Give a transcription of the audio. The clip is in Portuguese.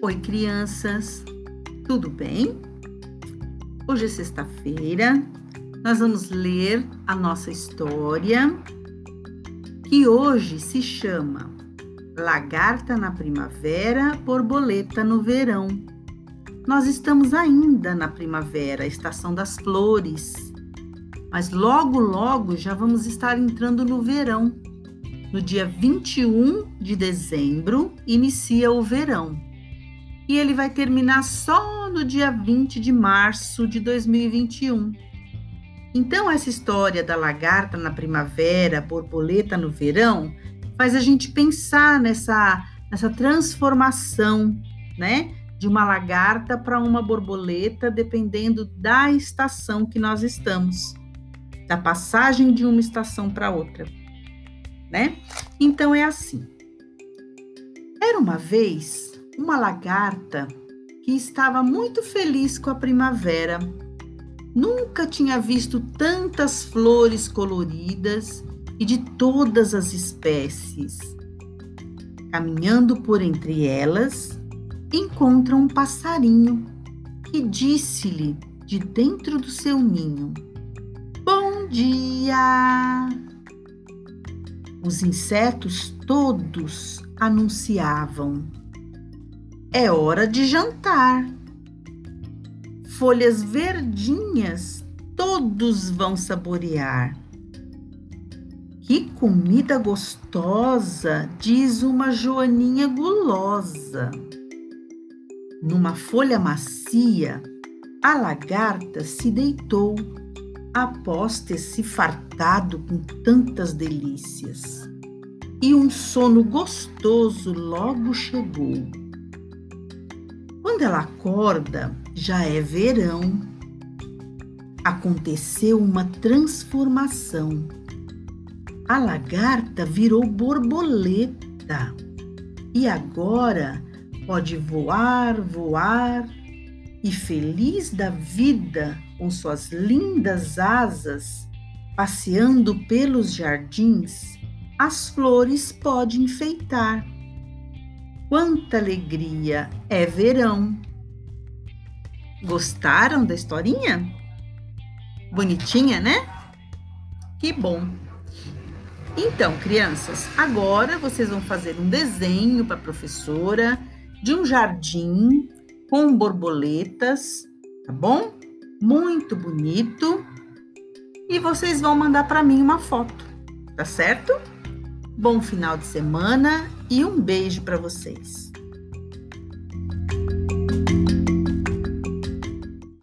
Oi, crianças, tudo bem? Hoje é sexta-feira, nós vamos ler a nossa história, que hoje se chama Lagarta na Primavera, Borboleta no Verão. Nós estamos ainda na primavera, estação das flores, mas logo, logo já vamos estar entrando no verão. No dia 21 de dezembro, inicia o verão e ele vai terminar só no dia 20 de março de 2021. Então, essa história da lagarta na primavera, borboleta no verão, faz a gente pensar nessa, nessa transformação, né? De uma lagarta para uma borboleta, dependendo da estação que nós estamos, da passagem de uma estação para outra, né? Então, é assim. Era uma vez uma lagarta que estava muito feliz com a primavera. Nunca tinha visto tantas flores coloridas e de todas as espécies. Caminhando por entre elas, encontra um passarinho que disse-lhe de dentro do seu ninho: Bom dia! Os insetos todos anunciavam é hora de jantar. Folhas verdinhas todos vão saborear. Que comida gostosa, diz uma joaninha gulosa. Numa folha macia, a lagarta se deitou após ter se fartado com tantas delícias. E um sono gostoso logo chegou. Quando ela acorda, já é verão. Aconteceu uma transformação. A lagarta virou borboleta e agora pode voar, voar e feliz da vida com suas lindas asas, passeando pelos jardins, as flores pode enfeitar Quanta alegria! É verão. Gostaram da historinha? Bonitinha, né? Que bom! Então, crianças, agora vocês vão fazer um desenho para a professora de um jardim com borboletas, tá bom? Muito bonito. E vocês vão mandar para mim uma foto, tá certo? Bom final de semana e um beijo para vocês.